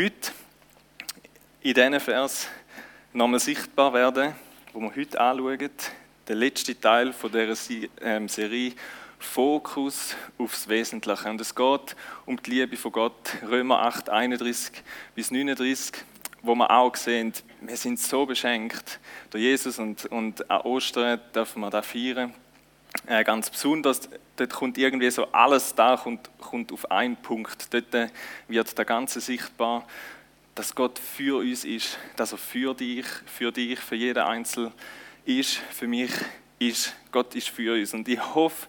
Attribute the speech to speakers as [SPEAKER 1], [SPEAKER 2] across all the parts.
[SPEAKER 1] heute in diesen Vers nochmal sichtbar werden, wo wir heute anschauen, der letzte Teil von dieser ähm, Serie Fokus aufs Wesentliche. Und es geht um die Liebe von Gott, Römer 8, 31 bis 39, wo wir auch sehen, wir sind so beschenkt durch Jesus und, und an Ostern dürfen wir da feiern. Äh, ganz besonders, dort kommt irgendwie so alles da, kommt, kommt auf einen Punkt. Dort wird der Ganze sichtbar, dass Gott für uns ist, dass er für dich, für dich, für jeden Einzelnen ist, für mich ist. Gott ist für uns. Und ich hoffe,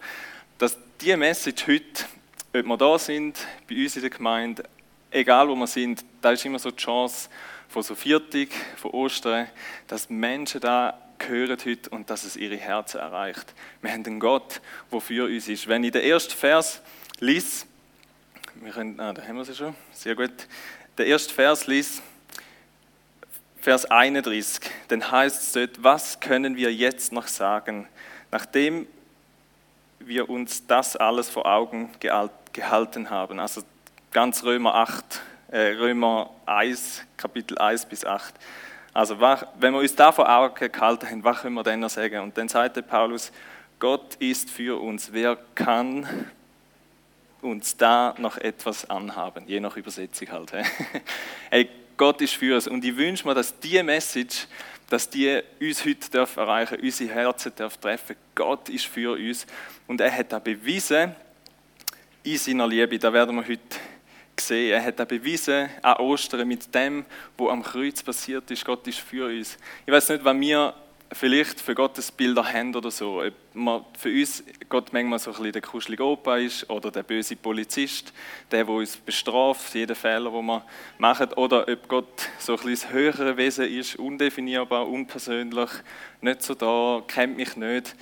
[SPEAKER 1] dass diese Message heute, ob wir da sind, bei uns in der Gemeinde, egal wo wir sind, da ist immer so die Chance von so Viertig, von Ostern, dass Menschen da hören heute und dass es ihre Herzen erreicht. Wir haben einen Gott, der für uns ist. Wenn ich den ersten Vers lese, wir können, ah, da haben wir sie schon, sehr gut. Der erste Vers liest, Vers 31, dann heißt es dort, was können wir jetzt noch sagen, nachdem wir uns das alles vor Augen gehalten haben. Also ganz Römer 8, äh, Römer 1, Kapitel 1 bis 8. Also wenn wir uns da vor Augen gehalten haben, was können wir denn noch sagen? Und dann sagte Paulus, Gott ist für uns. Wer kann uns da noch etwas anhaben? Je nach Übersetzung halt. hey, Gott ist für uns. Und ich wünsche mir, dass diese Message dass die uns heute erreichen dürfen, unsere Herzen dürfen treffen. Gott ist für uns und er hat das bewiesen in seiner Liebe. Da werden wir heute sehen. Er hat das bewiesen an Ostern mit dem, was am Kreuz passiert ist. Gott ist für uns. Ich weiß nicht, was wir vielleicht für Gottes Bilder haben oder so. Ob man für uns Gott manchmal so ein bisschen der kuschelige Opa ist oder der böse Polizist, der, der uns bestraft, jeden Fehler, den wir machen, oder ob Gott so ein bisschen das höhere Wesen ist, undefinierbar, unpersönlich, nicht so da, kennt mich nicht.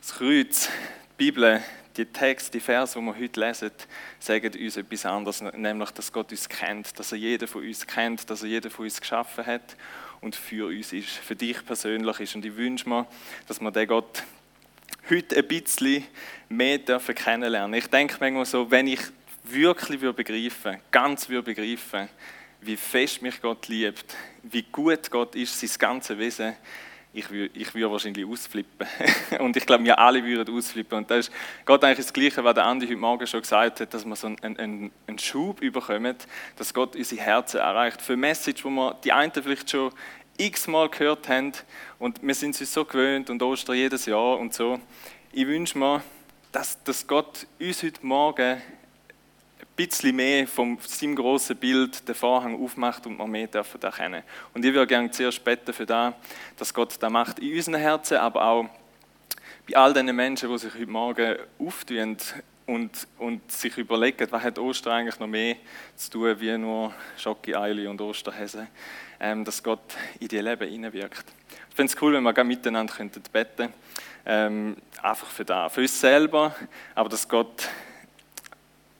[SPEAKER 1] Das Kreuz, die Bibel, die Texte, die Verse, die wir heute lesen, sagen uns etwas anderes, nämlich, dass Gott uns kennt, dass er jeden von uns kennt, dass er jeden von uns geschaffen hat und für uns ist, für dich persönlich ist. Und ich wünsche mir, dass wir den Gott heute ein bisschen mehr dürfen kennenlernen. Ich denke manchmal so, wenn ich wirklich würde begreifen, ganz würde begreifen, wie fest mich Gott liebt, wie gut Gott ist, sein ganzes Wesen, ich würde, ich würde wahrscheinlich ausflippen. und ich glaube, wir alle würden ausflippen. Und das ist Gott eigentlich das Gleiche, was der Andi heute Morgen schon gesagt hat, dass wir so einen, einen, einen Schub bekommen, dass Gott unsere Herzen erreicht. Für Message, wo wir die einen vielleicht schon x-mal gehört haben und wir sind uns so gewöhnt und Ostern jedes Jahr und so. Ich wünsche mir, dass, dass Gott uns heute Morgen bisschen mehr von seinem großen Bild den Vorhang aufmacht und wir mehr dürfen erkennen. Und ich würde gerne zuerst beten für das, dass Gott das macht in unseren Herzen, aber auch bei all den Menschen, die sich heute Morgen auftun und, und sich überlegen, was hat Ostern eigentlich noch mehr zu tun, wie nur Schocki, Eili und Osterhäse, ähm, dass Gott in die Leben hineinwirkt. Ich finde es cool, wenn wir miteinander beten könnten. Ähm, einfach für das, für uns selber, aber dass Gott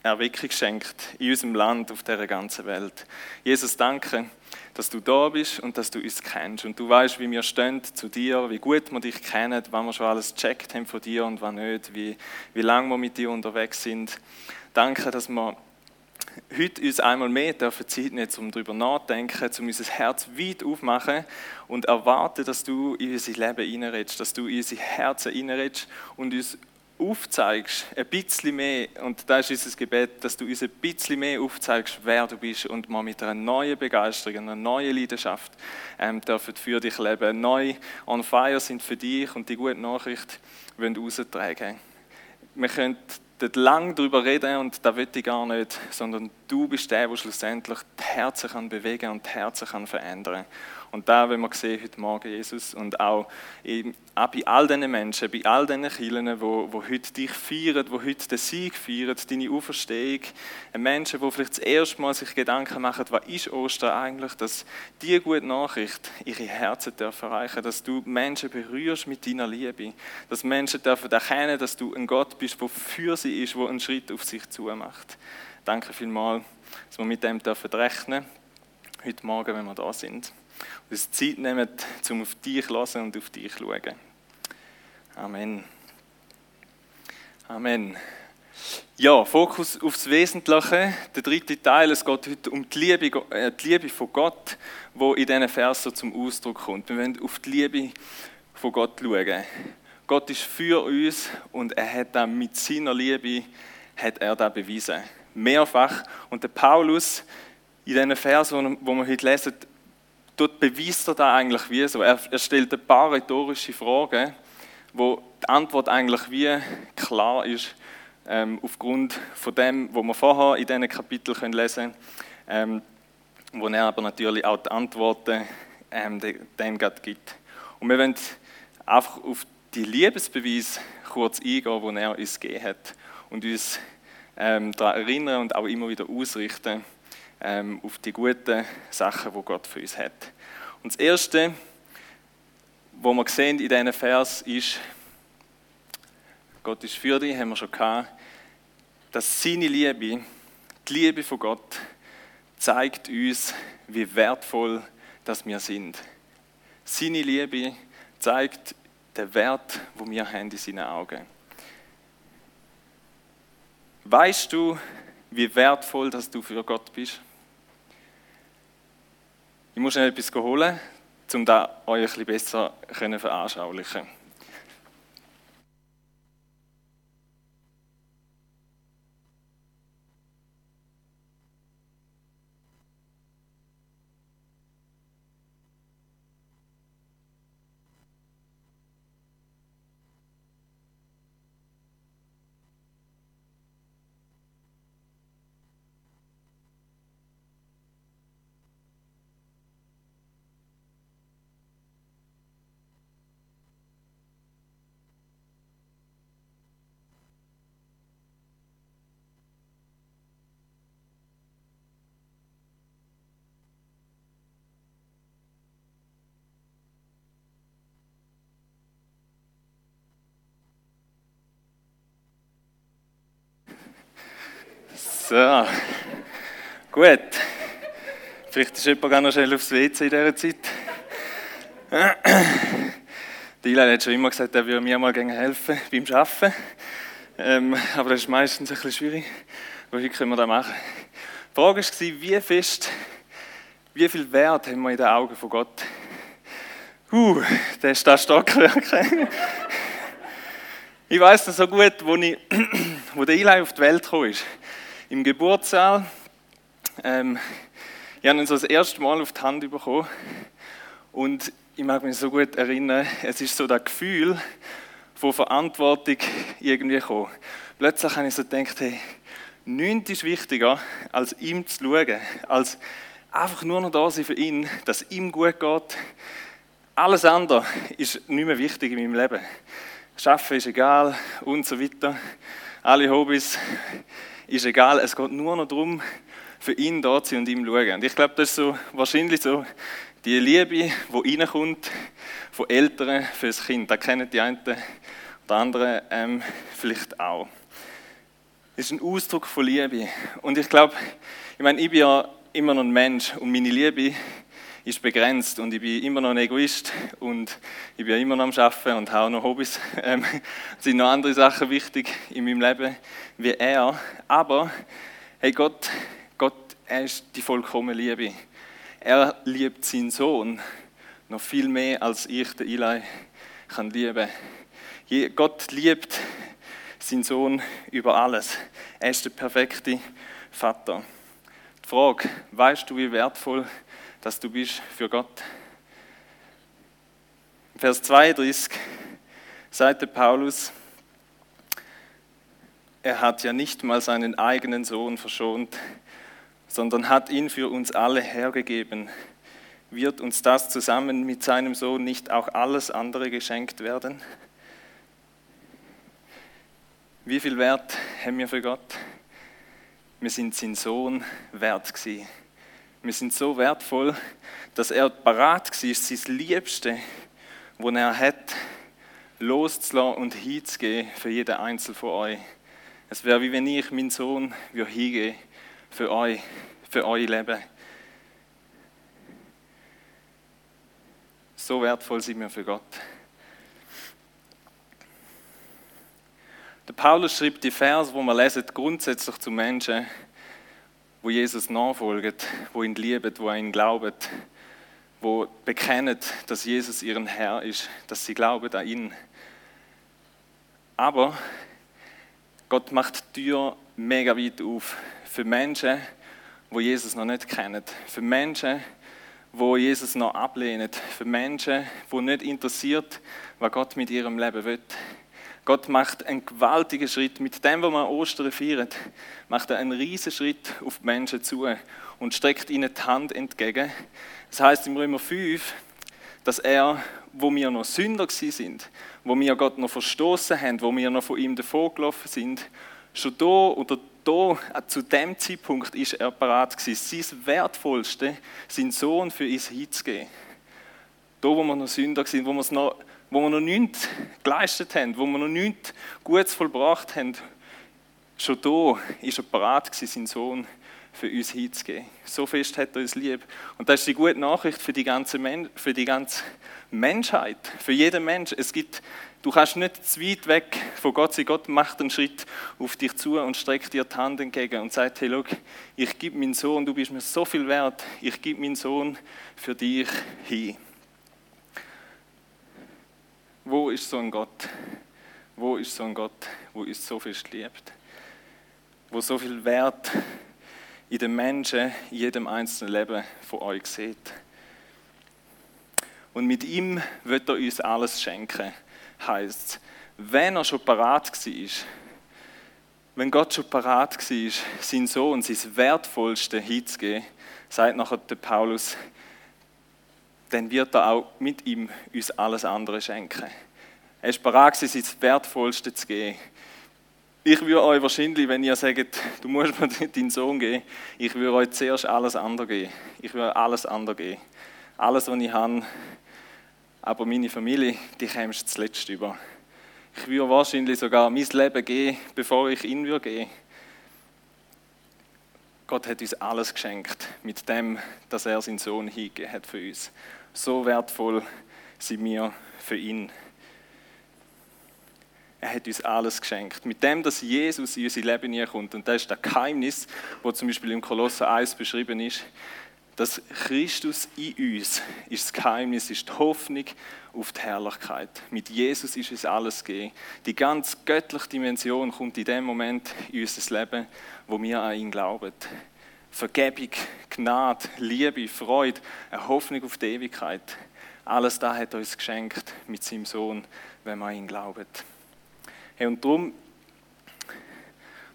[SPEAKER 1] Erweckung schenkt in unserem Land, auf der ganzen Welt. Jesus, danke, dass du da bist und dass du uns kennst. Und du weißt, wie wir stehen zu dir, wie gut wir dich kennen, wann wir schon alles gecheckt haben von dir und wann nicht, wie, wie lange wir mit dir unterwegs sind. Danke, dass wir heute uns einmal mehr dürfen Zeit nehmen, um darüber nachzudenken, um unser Herz weit aufmachen und erwarten, dass du in unser Leben reinredest, dass du in unser Herzen reinredest und uns aufzeigst, ein bisschen mehr, und das ist unser Gebet, dass du uns ein bisschen mehr aufzeigst, wer du bist und mal mit einer neuen Begeisterung, einer neuen Leidenschaft ähm, dürfen für dich leben, neu on fire sind für dich und die gute Nachricht wollen raustragen. Wir können dort lang darüber reden und da will ich gar nicht, sondern du bist der, der schlussendlich die Herzen kann bewegen und die Herzen kann verändern. Und da, wenn wir sehen heute Morgen, Jesus, und auch, eben, auch bei all diesen Menschen, bei all diesen die wo, wo heute dich feiern, die heute den Sieg feiern, deine Auferstehung, Menschen, die vielleicht das erste Mal sich Gedanken machen, was ist Ostern eigentlich, dass diese gute Nachricht ihre Herzen dürfen erreichen, dass du Menschen berührst mit deiner Liebe, dass Menschen dürfen erkennen, dass du ein Gott bist, der für sie ist, der einen Schritt auf sich zu macht. Danke vielmals, dass wir mit dem dürfen rechnen heute Morgen, wenn wir da sind und uns Zeit nehmen, um auf dich zu hören und auf dich zu schauen. Amen. Amen. Ja, Fokus aufs Wesentliche. Der dritte Teil, es geht heute um die Liebe, äh, die Liebe von Gott, wo in diesen Versen zum Ausdruck kommt. Wir wollen auf die Liebe von Gott schauen. Gott ist für uns und er hat dann mit seiner Liebe hat er das bewiesen. Mehrfach. Und der Paulus in diesen Versen, wo wir heute lesen, dort beweist er da eigentlich wie so. Er, er stellt ein paar rhetorische Fragen, wo die Antwort eigentlich wie klar ist ähm, aufgrund von dem, was wir vorher in diesen Kapiteln können lesen können, ähm, wo er aber natürlich auch die Antworten ähm, dann gibt. Und wir wollen einfach auf die Liebesbeweise kurz eingehen, die er uns gegeben hat und uns ähm, daran erinnern und auch immer wieder ausrichten ähm, auf die guten Sachen, die Gott für uns hat. Und das Erste, was wir sehen in diesem Vers, ist, Gott ist für dich, haben wir schon gehabt, dass seine Liebe, die Liebe von Gott, zeigt uns, wie wertvoll dass wir sind. Seine Liebe zeigt den Wert, wo wir haben in seinen Augen. Weißt du, wie wertvoll dass du für Gott bist? Ich muss schnell etwas holen, um das euch ein bisschen besser veranschaulichen So, gut. Vielleicht ist jemand noch schnell aufs WC in dieser Zeit. Dylan hat schon immer gesagt, er würde mir mal helfen beim Arbeiten. Ähm, aber das ist meistens ein bisschen schwierig. Aber heute können wir das machen. Die Frage war, wie fest, wie viel Wert haben wir in den Augen von Gott? Uh, der ist da Stockwerk. ich weiß noch so gut, wo, ich, wo der Eli auf die Welt gekommen ist im Geburtssaal. Ähm, ich habe ihn so das erste Mal auf die Hand bekommen und ich mag mich so gut erinnern, es ist so das Gefühl von Verantwortung irgendwie gekommen. Plötzlich habe ich so gedacht, hey, nichts ist wichtiger, als ihm zu schauen, als einfach nur noch da sein für ihn, dass es ihm gut geht. Alles andere ist nicht mehr wichtig in meinem Leben. Schaffen ist egal und so weiter. Alle Hobbys ist egal, es geht nur noch darum, für ihn da zu sein und ihm zu schauen. Und ich glaube, das ist so wahrscheinlich so die Liebe, die reinkommt von Eltern für das Kind. Das kennen die einen oder anderen ähm, vielleicht auch. Das ist ein Ausdruck von Liebe. Und ich glaube, ich meine, ich bin ja immer noch ein Mensch und meine Liebe ist begrenzt und ich bin immer noch ein Egoist und ich bin immer noch am Arbeiten und habe noch Hobbys. Ähm, sind noch andere Sachen wichtig in meinem Leben wie er. Aber hey Gott, Gott, er ist die vollkommene Liebe. Er liebt seinen Sohn noch viel mehr als ich, der Eli, kann lieben. Gott liebt seinen Sohn über alles. Er ist der perfekte Vater. Die Frage, weißt du, wie wertvoll dass du bist für Gott. Vers 32 sagt Paulus, er hat ja nicht mal seinen eigenen Sohn verschont, sondern hat ihn für uns alle hergegeben. Wird uns das zusammen mit seinem Sohn nicht auch alles andere geschenkt werden? Wie viel Wert haben wir für Gott? Wir sind sein Sohn wert gewesen. Wir sind so wertvoll, dass er parat war, sein Liebste, das er hat, loszulassen und hinzugehen für jeden Einzelnen von euch. Es wäre wie wenn ich meinen Sohn hingehen für euch, für euer Leben. So wertvoll sind wir für Gott. Der Paulus schreibt die Verse, wo man lesen, grundsätzlich zu Menschen, wo Jesus nachfolgen, wo ihn lieben, wo ihn glauben, wo bekennen, dass Jesus ihren Herr ist, dass sie glauben an ihn. Aber Gott macht die Tür mega weit auf für Menschen, wo Jesus noch nicht kennen, für Menschen, wo Jesus noch ablehnen, für Menschen, wo nicht interessiert, was Gott mit ihrem Leben will. Gott macht einen gewaltigen Schritt. Mit dem, was man Ostern feiert, macht er einen riesen Schritt auf die Menschen zu und streckt ihnen die Hand entgegen. Das heißt im Römer 5, dass er, wo wir noch Sünder sind, wo wir Gott noch verstoßen haben, wo wir noch von ihm davongelaufen sind, schon da oder da, zu dem Zeitpunkt ist er parat gewesen, sein Wertvollste, seinen Sohn für uns hinzugeben. Da, wo wir noch Sünder sind, wo wir, noch, wo wir noch nichts geleistet haben, wo wir noch nichts Gutes vollbracht haben, schon da ist er gewesen, seinen Sohn für uns hinzugeben. So fest hat er uns lieb. Und das ist die gute Nachricht für die ganze, Men für die ganze Menschheit, für jeden Mensch. Es gibt Du kannst nicht zu weit weg von Gott sein. Gott macht einen Schritt auf dich zu und streckt dir die Hand entgegen und sagt, hey, look, ich gebe meinen Sohn, du bist mir so viel wert, ich gebe meinen Sohn für dich hin. Wo ist so ein Gott? Wo ist so ein Gott, wo uns so viel liebt? Wo so viel Wert in den Menschen, in jedem einzelnen Leben von euch sieht? Und mit ihm wird er uns alles schenken heißt wenn er schon parat war, wenn Gott schon parat war, sein Sohn, sein Wertvollste hinzugeben, sagt nachher der Paulus, dann wird er auch mit ihm uns alles andere schenken. Er ist parat sein Wertvollste zu geben. Ich würde euch wahrscheinlich, wenn ihr sagt, du musst mir deinen Sohn geben, ich würde euch zuerst alles andere geben. Ich würde alles andere geben. Alles, was ich habe, aber meine Familie, die kämst zuletzt über. Ich würde wahrscheinlich sogar mein Leben geben, bevor ich ihn würde gehen. Gott hat uns alles geschenkt mit dem, dass er seinen Sohn hingegeben hat für uns. So wertvoll sind wir für ihn. Er hat uns alles geschenkt. Mit dem, dass Jesus in unser Leben kommt. Und das ist das Geheimnis, wo zum Beispiel im Kolosser 1 beschrieben ist dass Christus in uns ist das Geheimnis, ist die Hoffnung auf die Herrlichkeit. Mit Jesus ist uns alles gegeben. Die ganz göttliche Dimension kommt in dem Moment in unser Leben, wo wir an ihn glauben. Vergebung, Gnade, Liebe, Freude, eine Hoffnung auf die Ewigkeit. Alles das hat uns geschenkt mit seinem Sohn, wenn wir an ihn glauben. Hey, und darum,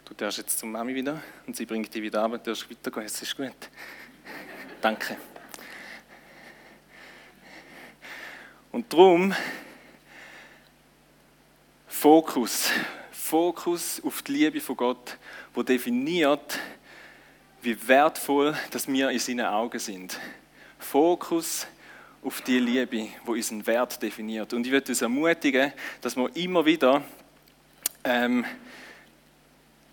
[SPEAKER 1] du darfst jetzt zum Mami wieder und sie bringt dich wieder ab, du darfst weitergehen, es ist gut. Danke. Und darum Fokus. Fokus auf die Liebe von Gott, wo definiert, wie wertvoll dass wir in seinen Augen sind. Fokus auf die Liebe, wo unseren Wert definiert. Und ich würde uns ermutigen, dass wir immer wieder ähm,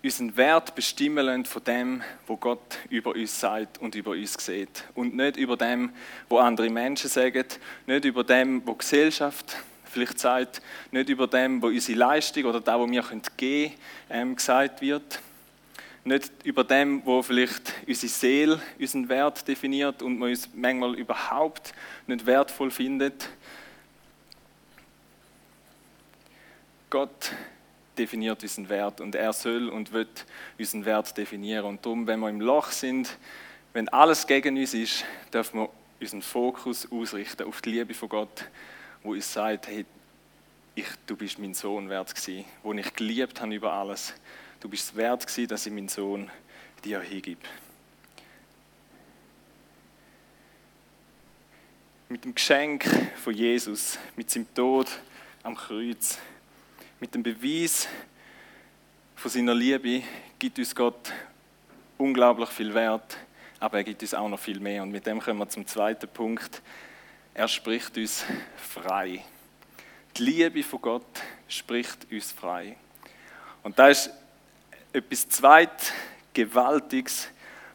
[SPEAKER 1] unseren Wert bestimmen lassen von dem, wo Gott über uns sagt und über uns sieht. Und nicht über dem, wo andere Menschen sagen, nicht über dem, wo Gesellschaft vielleicht sagt, nicht über dem, wo unsere Leistung oder da, wo wir gehen können, ähm, gesagt wird. Nicht über dem, wo vielleicht unsere Seele unseren Wert definiert und man uns manchmal überhaupt nicht wertvoll findet. Gott definiert unseren Wert und er soll und wird unseren Wert definieren. Und darum, wenn wir im Loch sind, wenn alles gegen uns ist, dürfen wir unseren Fokus ausrichten auf die Liebe von Gott, wo uns sagt, hey, ich, du bist mein Sohn wert gewesen, wo ich geliebt habe über alles. Du bist es wert gewesen, dass ich meinen Sohn dir hingib. Mit dem Geschenk von Jesus, mit seinem Tod am Kreuz, mit dem Beweis von seiner Liebe gibt uns Gott unglaublich viel Wert, aber er gibt uns auch noch viel mehr. Und mit dem kommen wir zum zweiten Punkt. Er spricht uns frei. Die Liebe von Gott spricht uns frei. Und da ist etwas zweit Gewaltiges,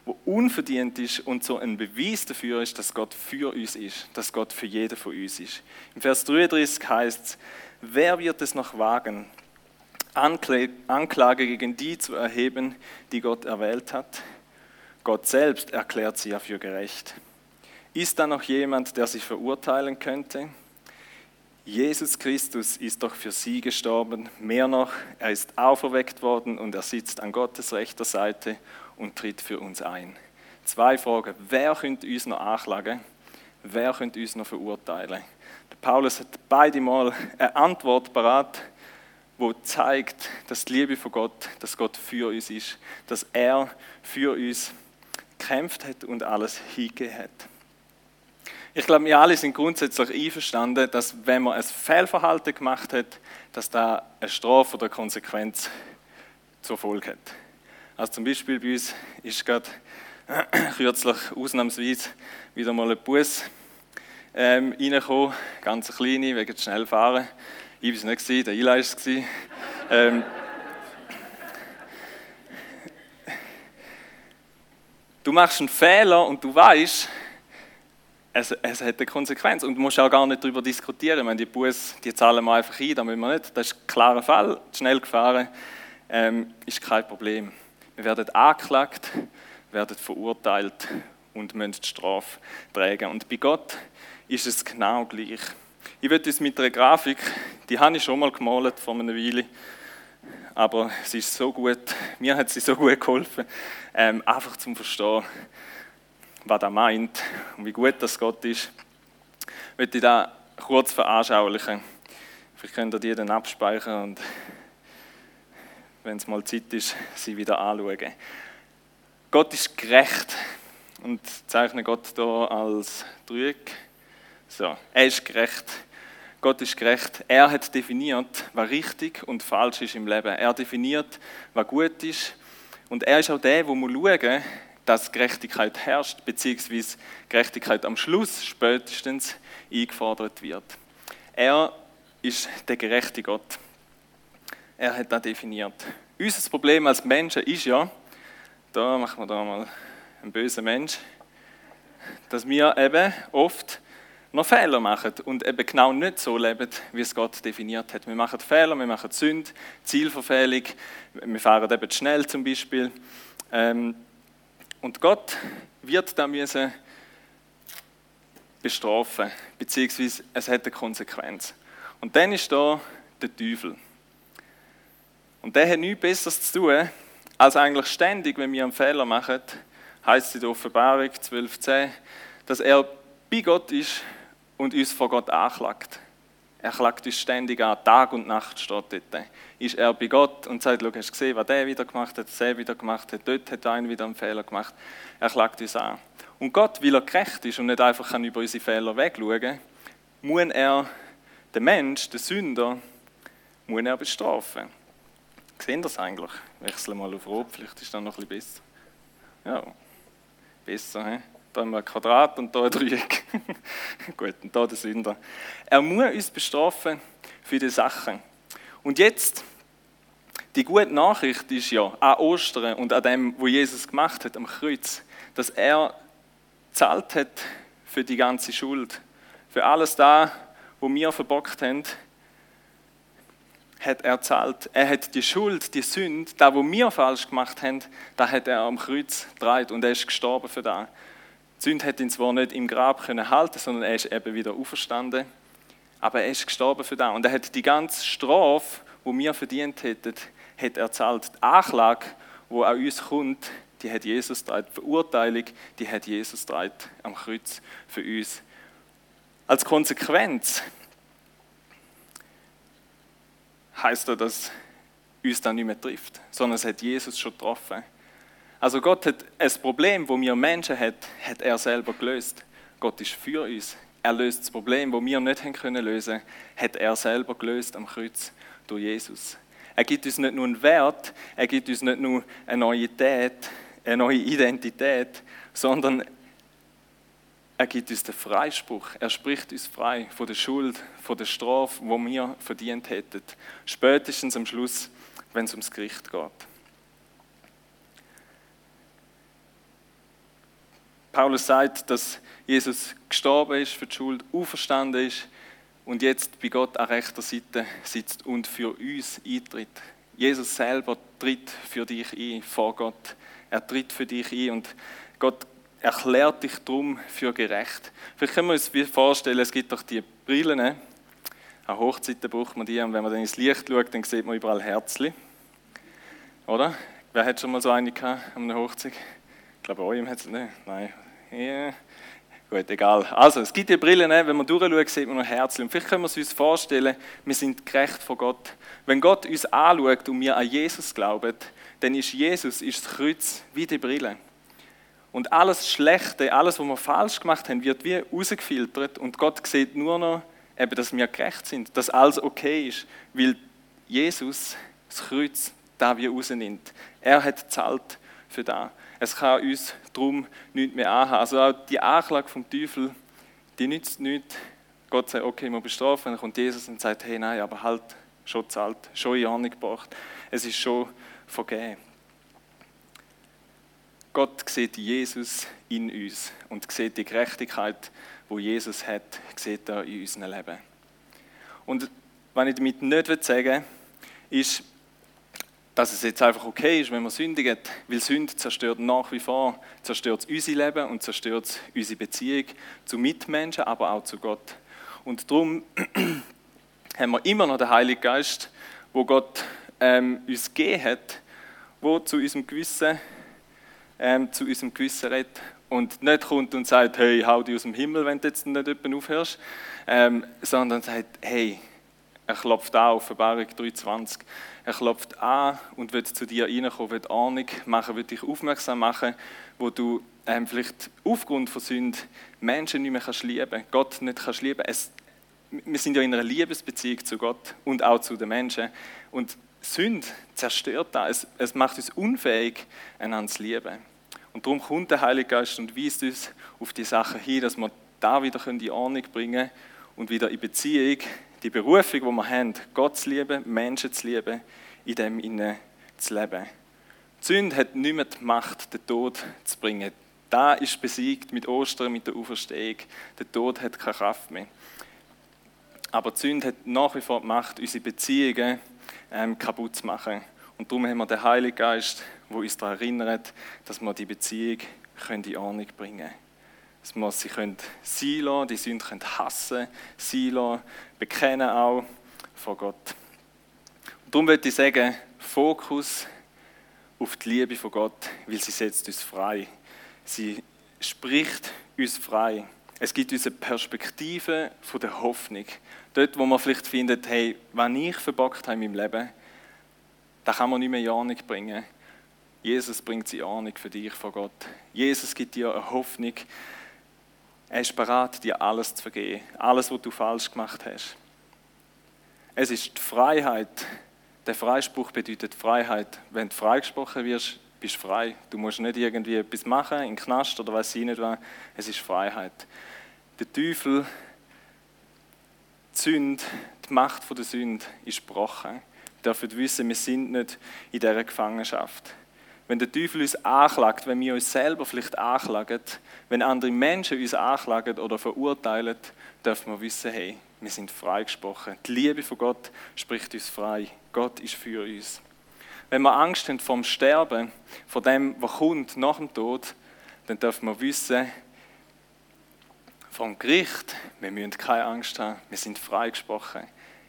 [SPEAKER 1] wo unverdient ist und so ein Beweis dafür ist, dass Gott für uns ist, dass Gott für jeden von uns ist. Im Vers 33 heißt es, wer wird es noch wagen, Anklage gegen die zu erheben, die Gott erwählt hat. Gott selbst erklärt sie ja für gerecht. Ist da noch jemand, der sie verurteilen könnte? Jesus Christus ist doch für sie gestorben. Mehr noch, er ist auferweckt worden und er sitzt an Gottes rechter Seite und tritt für uns ein. Zwei Fragen. Wer könnte uns noch anklagen? Wer könnte uns noch verurteilen? Der Paulus hat beide Mal eine Antwort parat, wo zeigt, dass die Liebe von Gott, dass Gott für uns ist, dass er für uns gekämpft hat und alles hingegeben hat. Ich glaube, wir alle sind grundsätzlich einverstanden, dass wenn man ein Fehlverhalten gemacht hat, dass da eine Strafe oder Konsequenz zur Folge hat. Also zum Beispiel bei uns ist gerade kürzlich ausnahmsweise wieder mal ein Bus ähm, reingekommen, ganz kleine, wegen schnell fahren. Ich war es nicht, der Eli war es. Ähm, du machst einen Fehler und du weißt, es, es hat eine Konsequenz und du musst auch gar nicht darüber diskutieren. Wenn die Bus, die zahlen wir einfach ein, damit wir nicht. Das ist ein klarer Fall, schnell gefahren, ähm, ist kein Problem. Wir werden angeklagt, werden verurteilt und die Strafe tragen. Und bei Gott ist es genau gleich. Ich würde uns mit einer Grafik, die habe ich schon mal gemalt vor einer Weile, aber sie ist so gut, mir hat sie so gut geholfen, ähm, einfach zum Verstehen, was er meint und wie gut das Gott ist, möchte ich da kurz veranschaulichen. Vielleicht könnt ihr die dann abspeichern und wenn es mal Zeit ist, sie wieder anschauen. Gott ist gerecht und zeichne Gott hier als Trüg. So, er ist gerecht. Gott ist gerecht. Er hat definiert, was richtig und falsch ist im Leben. Er definiert, was gut ist. Und er ist auch der, wo man schauen dass Gerechtigkeit herrscht, beziehungsweise Gerechtigkeit am Schluss spätestens eingefordert wird. Er ist der gerechte Gott. Er hat das definiert. Unser Problem als Menschen ist ja, da machen wir da mal einen bösen Mensch, dass wir eben oft noch Fehler machen und eben genau nicht so leben, wie es Gott definiert hat. Wir machen Fehler, wir machen Sünde, Zielverfehlung, wir fahren eben schnell zum Beispiel. Ähm, und Gott wird da müssen bestrafen, beziehungsweise es hat eine Konsequenz. Und dann ist da der Teufel. Und der hat nichts Besseres zu tun, als eigentlich ständig, wenn wir einen Fehler machen, heißt es in der Offenbarung 12,10, dass er bei Gott ist und uns vor Gott anklagt. Er klagt uns ständig an, Tag und Nacht steht dort. Ist er bei Gott und sagt, schau, hast du gesehen, was der wieder gemacht hat, der wieder gemacht hat, dort hat einer wieder einen Fehler gemacht. Er klagt uns an. Und Gott, weil er gerecht ist und nicht einfach kann über unsere Fehler wegschauen kann, muss er den Mensch, den Sünder, muss er bestrafen. Sehen das eigentlich? Wechseln mal auf Rot, vielleicht ist das noch ein bisschen besser. Ja, besser, he? Da haben wir ein Quadrat und da ein Dreieck. Gut, und da der Sünder. Er muss uns bestrafen für die Sachen. Und jetzt, die gute Nachricht ist ja an Ostern und an dem, was Jesus gemacht hat am Kreuz, dass er zahlt hat für die ganze Schuld. Für alles da, wo wir verbockt haben, hat er zahlt. Er hat die Schuld, die Sünde, da wo wir falsch gemacht haben, da hat er am Kreuz gedreht und er ist gestorben für das. Die Sünde hat ihn zwar nicht im Grab können halten, sondern er ist eben wieder auferstanden. Aber er ist gestorben für das. Und er hat die ganze Strafe, die wir verdient hätten, hat er zahlt. Die Anklage, die an uns kommt, die hat Jesus getragen. Die Verurteilung, die hat Jesus getragen am Kreuz für uns. Als Konsequenz heißt das, dass uns dann nicht mehr trifft, sondern es hat Jesus schon getroffen. Also Gott hat ein Problem, wo wir Menschen hat, hat er selber gelöst. Gott ist für uns. Er löst das Problem, wo wir nicht haben können lösen, hat er selber gelöst am Kreuz durch Jesus. Er gibt uns nicht nur einen Wert, er gibt uns nicht nur eine neue Identität, eine neue Identität, sondern er gibt uns den Freispruch. Er spricht uns frei von der Schuld, von der Strafe, wo wir verdient hätten. Spätestens am Schluss, wenn es ums Gericht geht. Paulus sagt, dass Jesus gestorben ist für die Schuld, auferstanden ist und jetzt bei Gott an rechter Seite sitzt und für uns eintritt. Jesus selber tritt für dich ein, vor Gott. Er tritt für dich ein und Gott erklärt dich drum für gerecht. Vielleicht können wir uns vorstellen, es gibt doch die Brillen, ne? an Hochzeiten braucht man die und wenn man dann ins Licht schaut, dann sieht man überall Herzli. Oder? Wer hat schon mal so eine gehabt an einer Hochzeit? Ich glaube, eurem hat es nicht. Nein. Ja. Gut, egal. Also, es gibt die Brillen, ne? wenn man durchschaut, sieht man noch Herzli. Und vielleicht können wir uns vorstellen, wir sind gerecht vor Gott. Wenn Gott uns anschaut und wir an Jesus glauben, dann ist Jesus ist das Kreuz wie die Brille. Und alles Schlechte, alles, was wir falsch gemacht haben, wird wie rausgefiltert und Gott sieht nur noch, eben, dass wir gerecht sind, dass alles okay ist, weil Jesus das Kreuz da wie rausnimmt. Er hat zahlt für da. Es kann uns darum nichts mehr anhaben. Also auch die Anklage vom Teufel, die nützt nichts. Gott sagt, okay, wir bestrafen. Dann kommt Jesus und sagt, hey, nein, aber halt, schon zahlt, schon in Ordnung gebracht. Es ist schon vergeben. Gott sieht Jesus in uns und sieht die Gerechtigkeit, wo Jesus hat, sieht er in unserem Leben. Und was ich damit nicht sagen will, ist, dass es jetzt einfach okay ist, wenn man sündigt, weil Sünde zerstört nach wie vor, zerstört unser Leben und zerstört unsere Beziehung zu Mitmenschen, aber auch zu Gott. Und darum haben wir immer noch den Heiligen Geist, wo Gott ähm, uns gegeben hat, wo zu unserem Gewissen ähm, zu unserem Gewissen redet und nicht kommt und sagt, hey, hau dich aus dem Himmel, wenn du jetzt nicht jemanden aufhörst, ähm, sondern sagt, hey, er klopft an, Offenbarung 3,20. Er klopft an und wird zu dir reinkommen, wird Ahnung machen, wird dich aufmerksam machen, wo du ähm, vielleicht aufgrund von Sünde Menschen nicht mehr kannst lieben, Gott nicht kannst lieben. Es, wir sind ja in einer Liebesbeziehung zu Gott und auch zu den Menschen. Und Sünde zerstört das. Es, es macht uns unfähig, einander zu lieben. Und darum kommt der Heilige Geist und weist uns auf die Sache hin, dass wir da wieder in die Ordnung bringen und wieder in Beziehung die Berufung, die wir haben, Gott zu lieben, Menschen zu lieben, in dem innen zu leben. Die Sünde hat nicht mehr die Macht, den Tod zu bringen. Da ist besiegt mit Ostern, mit der Auferstehung. Der Tod hat keine Kraft mehr. Aber die Sünde hat nach wie vor die Macht, unsere Beziehungen ähm, kaputt zu machen. Und darum haben wir den Heiligen Geist, der uns daran erinnert, dass wir die Beziehung in Ordnung bringen können. Dass wir sie können sein die Sünde können hassen, sein lassen, bekennen auch vor Gott. Und darum würde ich sagen, Fokus auf die Liebe von Gott, weil sie setzt uns frei. Sie spricht uns frei. Es gibt uns eine Perspektive von der Hoffnung. Dort, wo man vielleicht findet, hey, was ich verbockt habe in meinem Leben, da kann man nicht mehr in Ahnung bringen. Jesus bringt sie Ahnung für dich vor Gott. Jesus gibt dir eine Hoffnung. Er ist bereit, dir alles zu vergeben. Alles, was du falsch gemacht hast. Es ist die Freiheit. Der Freispruch bedeutet Freiheit. Wenn du freigesprochen wirst, bist du frei. Du musst nicht irgendwie etwas machen, in den Knast oder weiß ich nicht was. Es ist Freiheit. Der Teufel die Sünde, die Macht der Sünde ist gebrochen. Wir dürfen wissen, wir sind nicht in dieser Gefangenschaft. Wenn der Teufel uns anklagt, wenn wir uns selber vielleicht anklagen, wenn andere Menschen uns anklagen oder verurteilen, dürfen wir wissen, hey, wir sind freigesprochen. Die Liebe von Gott spricht uns frei. Gott ist für uns. Wenn wir Angst haben vom Sterben, vor dem, was kommt nach dem Tod, dann dürfen wir wissen, vom Gericht, wir müssen keine Angst haben, wir sind freigesprochen.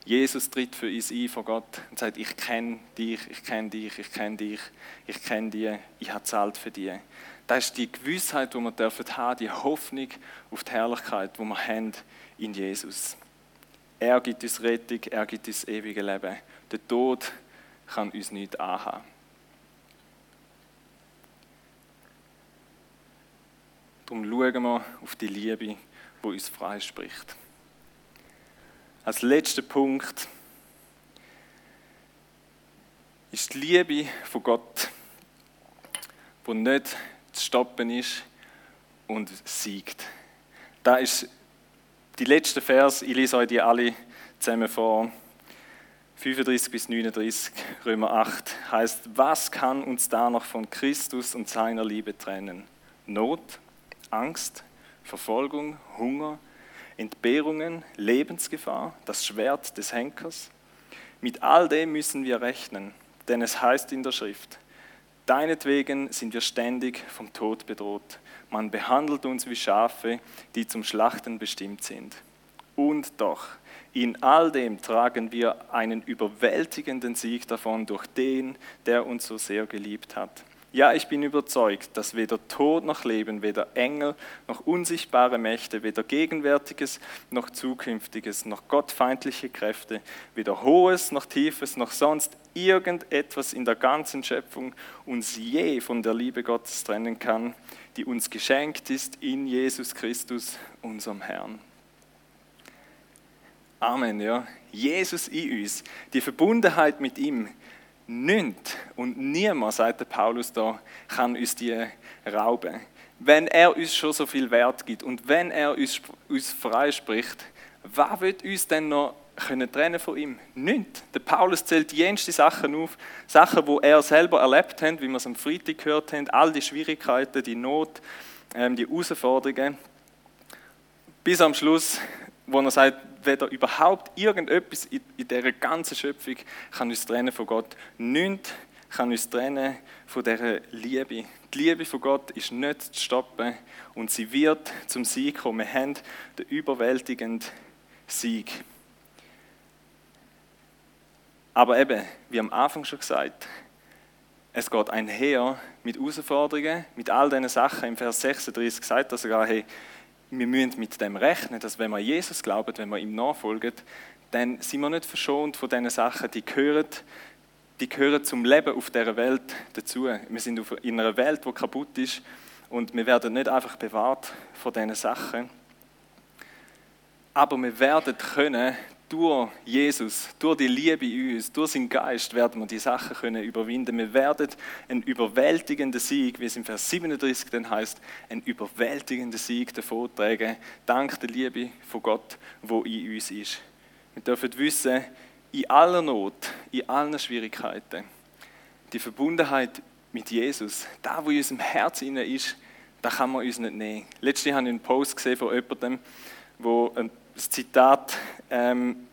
[SPEAKER 1] Jesus tritt für uns ein vor Gott und sagt, ich kenne dich, ich kenne dich, ich kenne dich, ich kenne dich, ich habe zahlt für dich. Das ist die Gewissheit, die wir dürfen haben, die Hoffnung auf die Herrlichkeit, die wir haben in Jesus. Er gibt uns Rettung, er gibt uns ewige Leben. Der Tod kann uns nicht anhaben. Darum schauen wir auf die Liebe wo uns freispricht. Als letzter Punkt ist die Liebe von Gott, wo nicht zu stoppen ist und siegt. Da ist die letzte Vers, ich lese euch die alle zusammen vor. 35 bis 39, Römer 8, heißt, was kann uns da noch von Christus und seiner Liebe trennen? Not, Angst, Verfolgung, Hunger, Entbehrungen, Lebensgefahr, das Schwert des Henkers. Mit all dem müssen wir rechnen. Denn es heißt in der Schrift, Deinetwegen sind wir ständig vom Tod bedroht. Man behandelt uns wie Schafe, die zum Schlachten bestimmt sind. Und doch, in all dem tragen wir einen überwältigenden Sieg davon durch den, der uns so sehr geliebt hat. Ja, ich bin überzeugt, dass weder Tod noch Leben, weder Engel noch unsichtbare Mächte, weder Gegenwärtiges noch Zukünftiges, noch gottfeindliche Kräfte, weder Hohes noch Tiefes, noch sonst irgendetwas in der ganzen Schöpfung uns je von der Liebe Gottes trennen kann, die uns geschenkt ist in Jesus Christus, unserem Herrn. Amen, ja. Jesus in uns, die Verbundenheit mit ihm, Nichts und niemand, sagt der Paulus da, kann uns die rauben. Wenn er uns schon so viel Wert gibt und wenn er uns, uns freispricht, wer wird uns denn noch können trennen von ihm? Nichts. Der Paulus zählt jenste Sachen auf, Sachen, wo er selber erlebt hat, wie wir es am Freitag gehört haben, all die Schwierigkeiten, die Not, ähm, die Herausforderungen. Bis am Schluss, wo er sagt, weder überhaupt irgendetwas in, dieser ganzen Schöpfung kann uns trennen von Gott. Nichts kann uns trennen von dieser Liebe. Die Liebe von Gott ist nicht zu stoppen und sie wird zum Sieg kommen. Wir haben den überwältigenden Sieg. Aber eben, wie am Anfang schon gesagt, es geht einher mit Herausforderungen, mit all diesen Sachen. Im Vers 36 sagt er sogar, hey, wir müssen mit dem rechnen, dass wenn wir Jesus glauben, wenn wir ihm nachfolgen, dann sind wir nicht verschont von diesen Sachen, die gehören, die gehören zum Leben auf dieser Welt dazu. Wir sind in einer Welt, die kaputt ist und wir werden nicht einfach bewahrt von diesen Sachen. Aber wir werden können durch Jesus, durch die Liebe in uns, durch seinen Geist werden wir die Sachen können überwinden. Wir werden einen überwältigenden Sieg, wie es im Vers 37 dann heißt, einen überwältigenden Sieg davontragen, dank der Liebe von Gott, wo in uns ist. Wir dürfen wissen, in aller Not, in allen Schwierigkeiten, die Verbundenheit mit Jesus, da wo in unserem Herz ist, da kann man uns nicht nehmen. Letztens habe ich einen Post gesehen von jemandem, wo das Zitat ähm,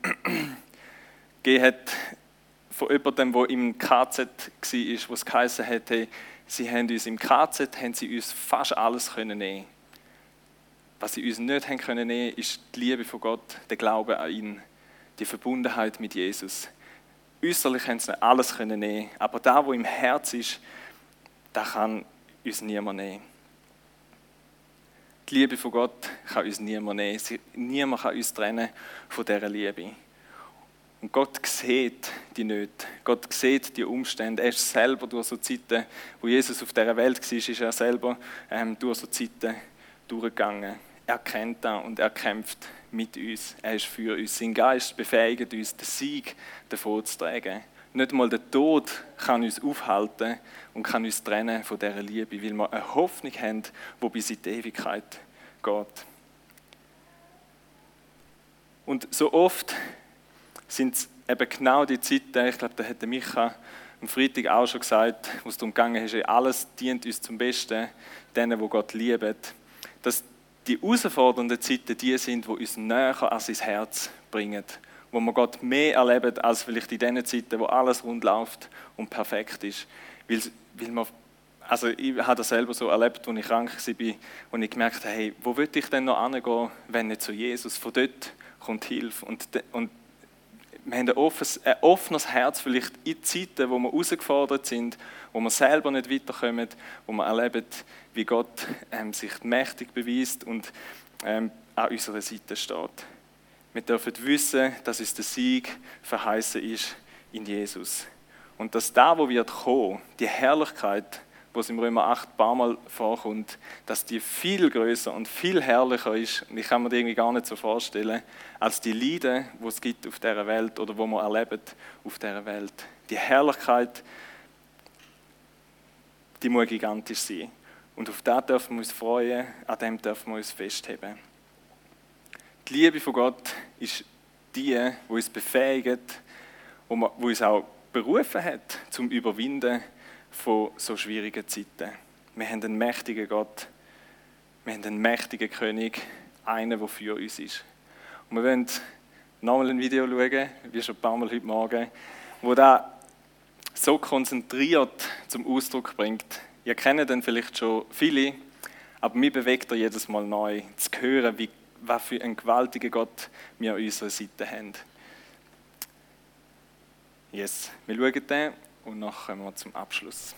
[SPEAKER 1] gegeben von jemandem, der im KZ war, wo es geheißen hat, hey, sie haben uns im KZ haben sie uns fast alles können nehmen. Was sie uns nicht haben können nehmen, ist die Liebe von Gott, der Glaube an ihn, die Verbundenheit mit Jesus. Äußerlich haben sie alles können nehmen, aber da, wo im Herz ist, da kann uns niemand nehmen. Die Liebe von Gott kann uns niemand nehmen. Niemand kann uns trennen von dieser Liebe. Und Gott sieht die Nöte. Gott sieht die Umstände. Er ist selber durch so Zeiten, wo Jesus auf dieser Welt war, ist er selber ähm, durch so Zeiten durchgegangen. Er kennt das und er kämpft mit uns. Er ist für uns. Sein Geist befähigt uns, den Sieg davon zu tragen. Nicht mal der Tod kann uns aufhalten und kann uns trennen von dieser Liebe, weil wir eine Hoffnung haben, die bis in die Ewigkeit geht. Und so oft sind es eben genau die Zeiten, ich glaube, da hätte Micha am Freitag auch schon gesagt, wo es darum gegangen ist, alles dient uns zum Besten, denen, wo Gott liebt, dass die herausfordernden Zeiten die sind, die uns näher an sein Herz bringen wo man Gott mehr erlebt, als vielleicht in den Zeiten, wo alles rund läuft und perfekt ist. Weil, weil man, also ich habe das selber so erlebt, als ich krank war, und ich gemerkt habe, hey, wo würde ich denn noch hingehen, wenn nicht zu Jesus? Von dort kommt Hilfe. Und, und wir haben ein offenes, ein offenes Herz, vielleicht in Zeiten, wo wir herausgefordert sind, wo wir selber nicht weiterkommen, wo wir erleben, wie Gott ähm, sich mächtig beweist und ähm, an unserer Seite steht. Wir dürfen wissen, dass uns der Sieg verheißen ist in Jesus. Und dass da, wo wird kommen, die Herrlichkeit, wo es im Römer 8 ein paar Mal vorkommt, dass die viel größer und viel herrlicher ist, und ich kann mir das irgendwie gar nicht so vorstellen, als die Leiden, wo es gibt auf dieser Welt oder wo man erlebt auf dieser Welt. Die Herrlichkeit, die muss gigantisch sein. Und auf das dürfen wir uns freuen, an dem dürfen wir uns festheben. Die Liebe von Gott ist die, die uns befähigt, wo uns auch berufen hat zum Überwinden von so schwierigen Zeiten. Wir haben einen mächtigen Gott, wir haben einen mächtigen König, einen, der für uns ist. Und wir wollen nochmal ein Video schauen, wie schon ein paar Mal heute Morgen, wo da so konzentriert zum Ausdruck bringt. Ihr kennt den vielleicht schon viele, aber mir bewegt er jedes Mal neu, zu hören, wie, was für einen gewaltigen Gott wir an unserer Seite haben. Yes, wir schauen den und dann kommen wir zum Abschluss.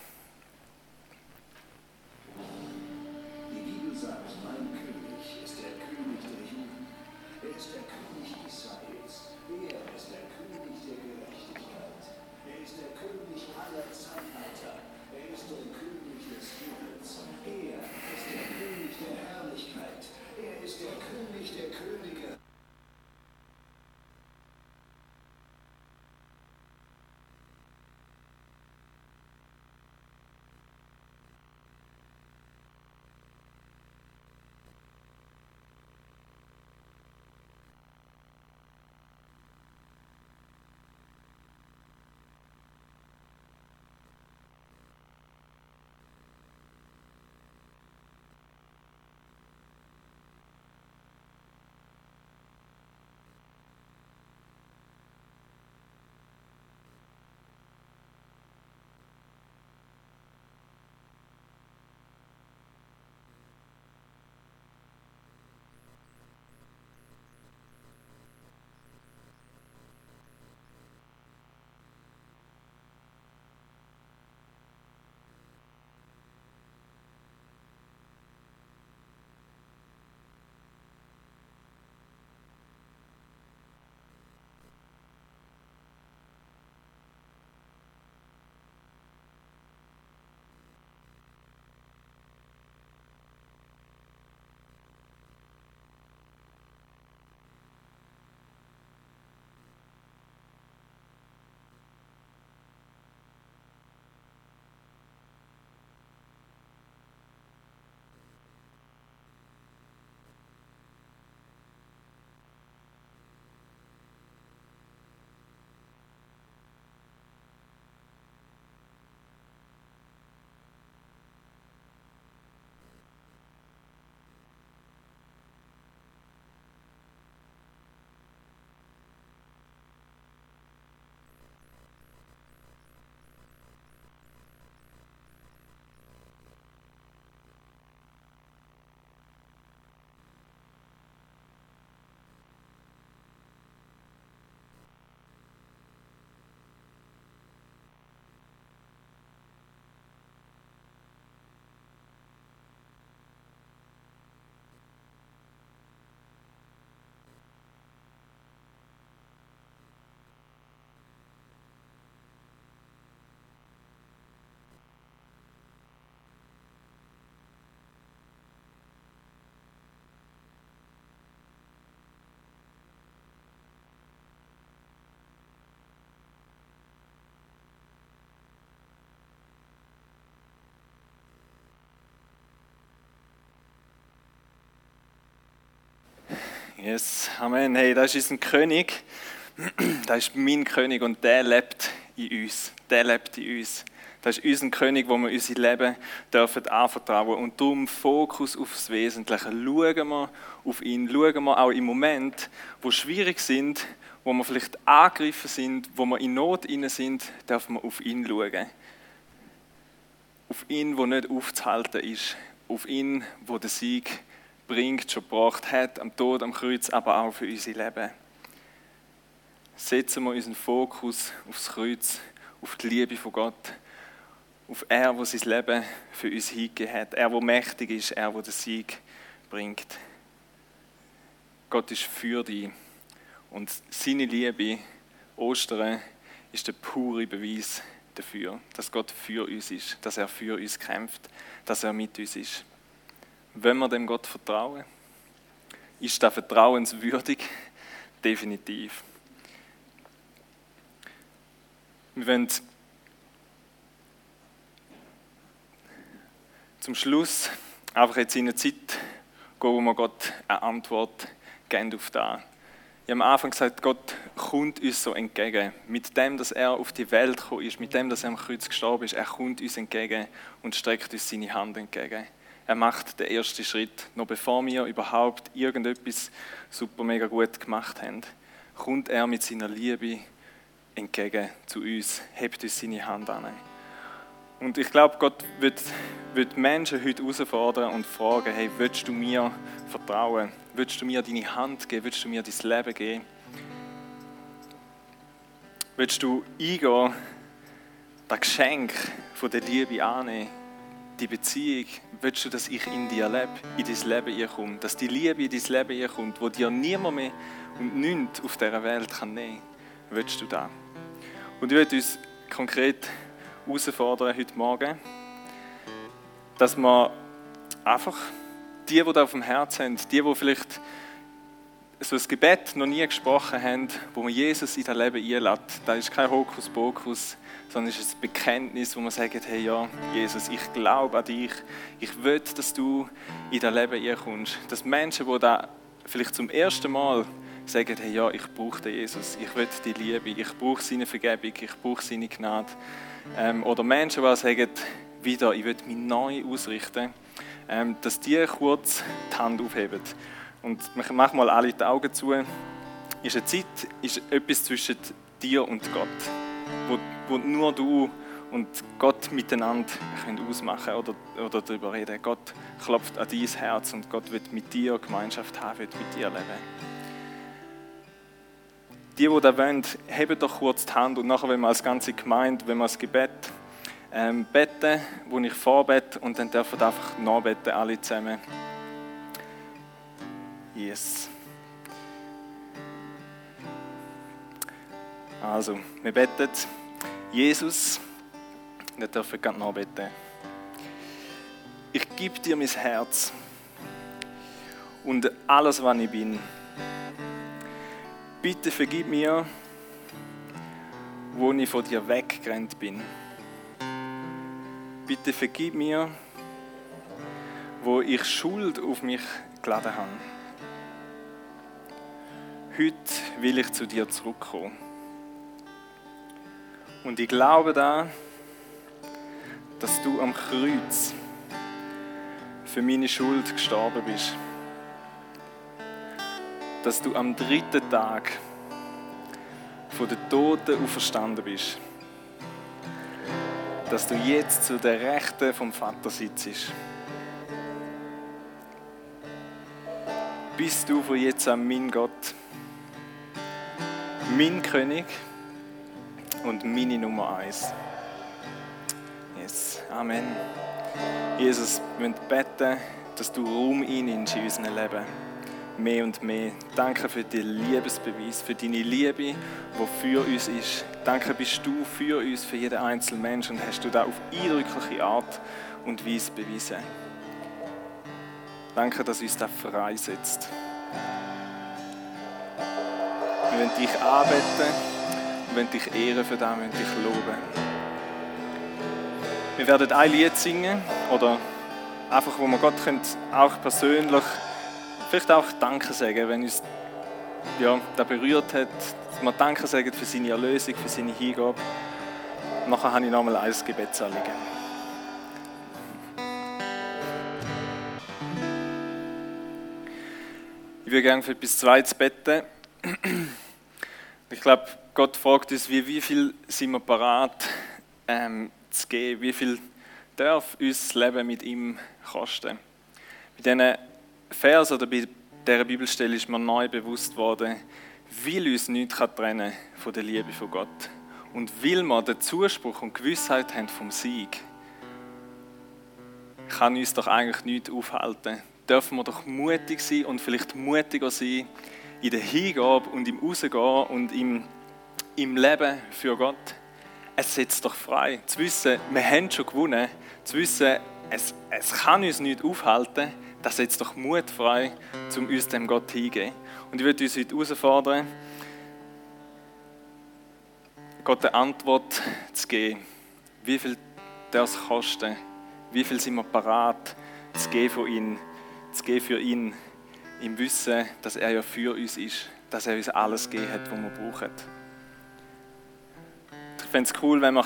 [SPEAKER 1] Yes, Amen. Hey, das ist unser König. Das ist mein König und der lebt in uns. Der lebt in uns. Das ist unser König, wo wir unser Leben dürfen anvertrauen Und darum Fokus aufs Wesentliche. Schauen wir auf ihn. Schauen wir auch im Moment, wo schwierig sind, wo wir vielleicht angegriffen sind, wo wir in Not inne sind, dürfen wir auf ihn schauen. Auf ihn, wo nicht aufzuhalten ist. Auf ihn, wo der Sieg ist bringt, schon gebracht hat, am Tod, am Kreuz, aber auch für unser Leben. Setzen wir unseren Fokus aufs Kreuz, auf die Liebe von Gott, auf er, der sein Leben für uns hingegeben hat, er, der mächtig ist, er, der den Sieg bringt. Gott ist für dich und seine Liebe, Ostern, ist der pure Beweis dafür, dass Gott für uns ist, dass er für uns kämpft, dass er mit uns ist. Wenn wir dem Gott vertrauen? Ist das vertrauenswürdig? Definitiv. Wir wollen zum Schluss einfach jetzt in eine Zeit gehen, wo wir Gott eine Antwort geben auf das. Ich habe am Anfang gesagt, Gott kommt uns so entgegen. Mit dem, dass er auf die Welt gekommen ist, mit dem, dass er am Kreuz gestorben ist, er kommt uns entgegen und streckt uns seine Hand entgegen. Er macht den ersten Schritt. Noch bevor wir überhaupt irgendetwas super mega gut gemacht haben, kommt er mit seiner Liebe entgegen zu uns, hebt uns seine Hand an. Und ich glaube, Gott wird, wird Menschen heute herausfordern und fragen, hey, willst du mir vertrauen? Willst du mir deine Hand geben? Willst du mir dein Leben geben? Willst du eingehen, das Geschenk von der Liebe annehmen? Die Beziehung, willst du, dass ich in dir lebe, in dein Leben komme, dass die Liebe in dein Leben kommt, wo dir niemand mehr und nichts auf dieser Welt kann nehmen kann? Willst du das? Und ich möchte uns konkret herausfordern heute Morgen, dass wir einfach die, die da auf dem Herzen haben, die, die vielleicht so ein Gebet noch nie gesprochen haben, wo man Jesus in das Leben einlädt, das ist kein Hokuspokus, sondern es ist ein Bekenntnis, wo man sagt, hey ja, Jesus, ich glaube an dich, ich will, dass du in das Leben einkommst. Dass Menschen, die da vielleicht zum ersten Mal sagen, hey ja, ich brauche den Jesus, ich will die Liebe, ich brauche seine Vergebung, ich brauche seine Gnade. Ähm, oder Menschen, die sagen, wieder, ich will mich neu ausrichten, ähm, dass die kurz die Hand aufheben. Und mach mal alle die Augen zu. Ist eine Zeit, ist etwas zwischen dir und Gott, wo, wo nur du und Gott miteinander können ausmachen oder, oder darüber reden. Gott klopft an dein Herz und Gott wird mit dir Gemeinschaft haben, wird mit dir leben die, die das wollen, heben doch kurz die Hand und nachher, wenn wir als ganze Gemeinde, wenn wir das Gebet ähm, beten, wo ich vorbete und dann dürfen wir einfach nachbeten, alle zusammen. Yes. Also, wir beten. Jesus, wir dürfen gerade nachbeten. Ich gebe dir mein Herz und alles, was ich bin bitte vergib mir, wo ich von dir weggerannt bin. Bitte vergib mir, wo ich Schuld auf mich geladen habe. Heute will ich zu dir zurückkommen. Und ich glaube da, dass du am Kreuz für meine Schuld gestorben bist dass du am dritten Tag von den Toten auferstanden bist. Dass du jetzt zu der Rechten vom Vater sitzt. Bist du von jetzt an mein Gott, mein König und meine Nummer eins. Yes. Amen. Jesus, wir beten, dass du Raum einnimmst in unserem Leben mehr und mehr. Danke für den Liebesbeweis, für deine Liebe, die für uns ist. Danke bist du für uns, für jeden einzelnen Menschen und hast du da auf eindrückliche Art und Weise bewiesen. Danke, dass uns das freisetzt. Wir wollen dich anbeten, wollen dich ehren für das, wollen dich loben. Wir werden ein Lied singen oder einfach, wo wir Gott auch persönlich vielleicht auch Danke sagen, wenn uns ja, das berührt hat, dass wir Danke sagen für seine Erlösung, für seine Hingabe. Nachher habe ich nochmal ein Gebetsanliegen. Ich würde gerne für etwas Zweites beten. Ich glaube, Gott fragt uns, wie, wie viel sind wir bereit ähm, zu geben, wie viel darf uns das Leben mit ihm kosten. Bei diesen Vers oder bei dieser Bibelstelle ist mir neu bewusst worden, will uns nichts trennen von der Liebe von Gott. Und will wir den Zuspruch und Gewissheit haben vom Sieg, kann uns doch eigentlich nichts aufhalten. Dürfen wir doch mutig sein und vielleicht mutiger sein in der Hingabe und im Rausgehen und im, im Leben für Gott. Es setzt doch frei. Zu wissen, wir haben schon gewonnen. Zu wissen, es, es kann uns nicht aufhalten das setzt doch Mut frei, um uns dem Gott hingehen. Und ich würde uns heute herausfordern, Gott eine Antwort zu geben. Wie viel das kosten? Wie viel sind wir parat zu geben von ihm, zu geben für ihn, im Wissen, dass er ja für uns ist, dass er uns alles gegeben hat, was wir brauchen. Ich fände es cool, wenn wir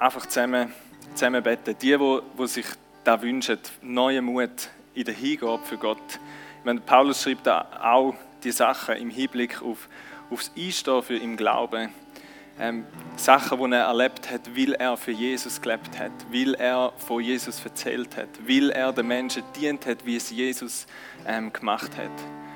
[SPEAKER 1] einfach zusammen, zusammen beten. Die, die, die sich da wünschen, neuen Mut, in der Hingabe für Gott. Meine, Paulus schreibt da auch die Sachen im Hinblick auf, aufs Einstehen für im Glauben. ähm, Sachen, die er erlebt hat, weil er für Jesus gelebt hat, weil er von Jesus erzählt hat, weil er den Menschen dient hat, wie es Jesus ähm, gemacht hat.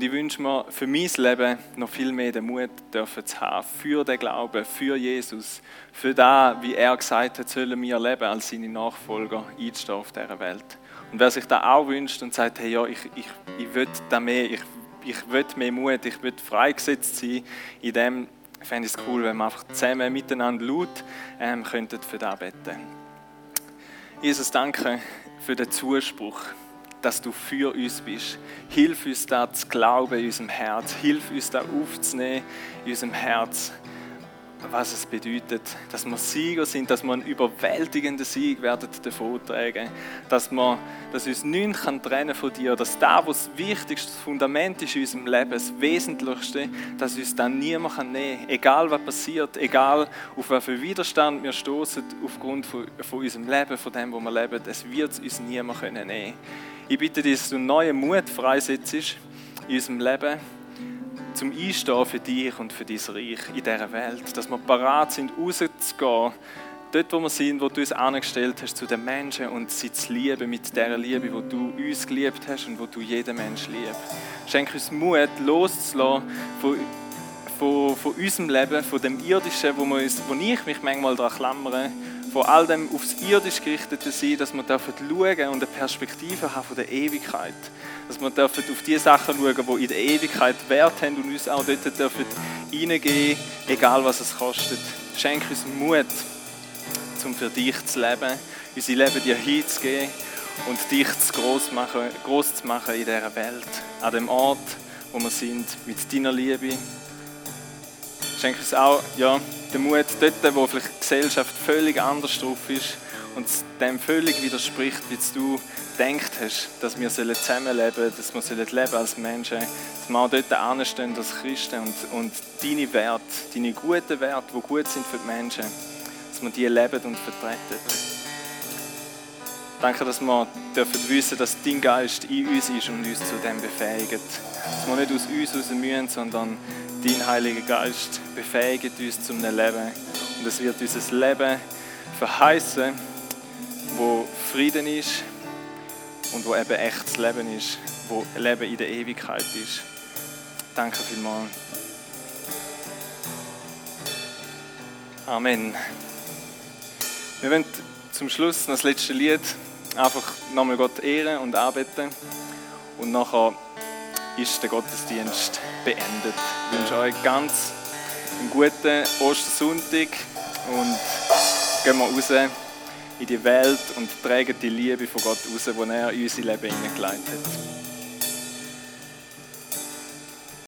[SPEAKER 1] Und ich wünsche mir für mein Leben noch viel mehr den Mut dürfen zu haben, für den Glauben, für Jesus, für da, wie er gesagt hat, sollen wir leben als seine Nachfolger einstehen auf dieser Welt. Und wer sich da auch wünscht und sagt, hey, ja, ich, ich, ich will da mehr, ich, ich will mehr Mut, ich will freigesetzt sein, in dem fände ich es cool, wenn wir einfach zusammen miteinander laut ähm, könnten für das beten. Jesus, danke für den Zuspruch dass du für uns bist. Hilf uns da zu glauben in unserem Herz. Hilf uns da aufzunehmen in unserem Herz, was es bedeutet, dass wir Sieger sind, dass wir einen überwältigenden Sieg werden davon tragen, dass wir, dass uns nichts kann trennen von dir, dass da, was das wichtigste Fundament ist in unserem Leben, das Wesentlichste, dass uns dann niemand kann nehmen kann. Egal was passiert, egal auf welchen Widerstand wir stoßen aufgrund von, von unserem Leben, von dem, wo wir leben, es wird uns niemand können nehmen ich bitte dich, dass du neuen Mut freisetzt in unserem Leben, zum Einstehen für dich und für dein Reich in dieser Welt. Dass wir parat sind, rauszugehen, dort, wo wir sind, wo du uns angestellt hast, zu den Menschen und sie zu lieben mit der Liebe, wo du uns geliebt hast und wo du jeden Menschen liebst. Schenk uns Mut, loszulassen von, von, von unserem Leben, von dem Irdischen, wo, wir uns, wo ich mich manchmal daran klammere von all dem aufs Irdische gerichtete sein, dass wir dürfen schauen und eine Perspektive haben von der Ewigkeit. Dass wir dürfen auf die Sachen schauen, die in der Ewigkeit Wert haben und uns auch dort dürfen reingehen, egal was es kostet. Schenk uns Mut, um für dich zu leben, unser Leben dir hinzugeben und dich zu groß, machen, groß zu machen in dieser Welt, an dem Ort, wo wir sind, mit deiner Liebe. Schenk uns auch, ja, den Mut dort, wo vielleicht die Gesellschaft völlig anders drauf ist und dem völlig widerspricht, wie du denkt hast, dass wir zusammenleben sollen, dass wir leben sollen als Menschen, dass wir auch dort anstehen als Christen und, und deine Werte, deine guten Werte, die gut sind für die Menschen, dass wir die leben und vertreten. Danke, dass wir dürfen wissen, dass dein Geist in uns ist und uns zu dem befähigt. Dass wir nicht aus uns raus müssen, sondern dein Heiliger Geist befähigt uns zum Leben. Und es wird unser Leben verheißen, wo Frieden ist und wo eben echtes Leben ist, wo Leben in der Ewigkeit ist. Danke vielmals. Amen. Wir wollen zum Schluss das letzte Lied einfach nochmal Gott ehren und arbeiten und nachher ist der Gottesdienst beendet. Ich wünsche euch ganz einen guten Ostersonntag und gehen wir raus in die Welt und tragen die Liebe von Gott raus, die er in unser Leben hineingeleitet hat.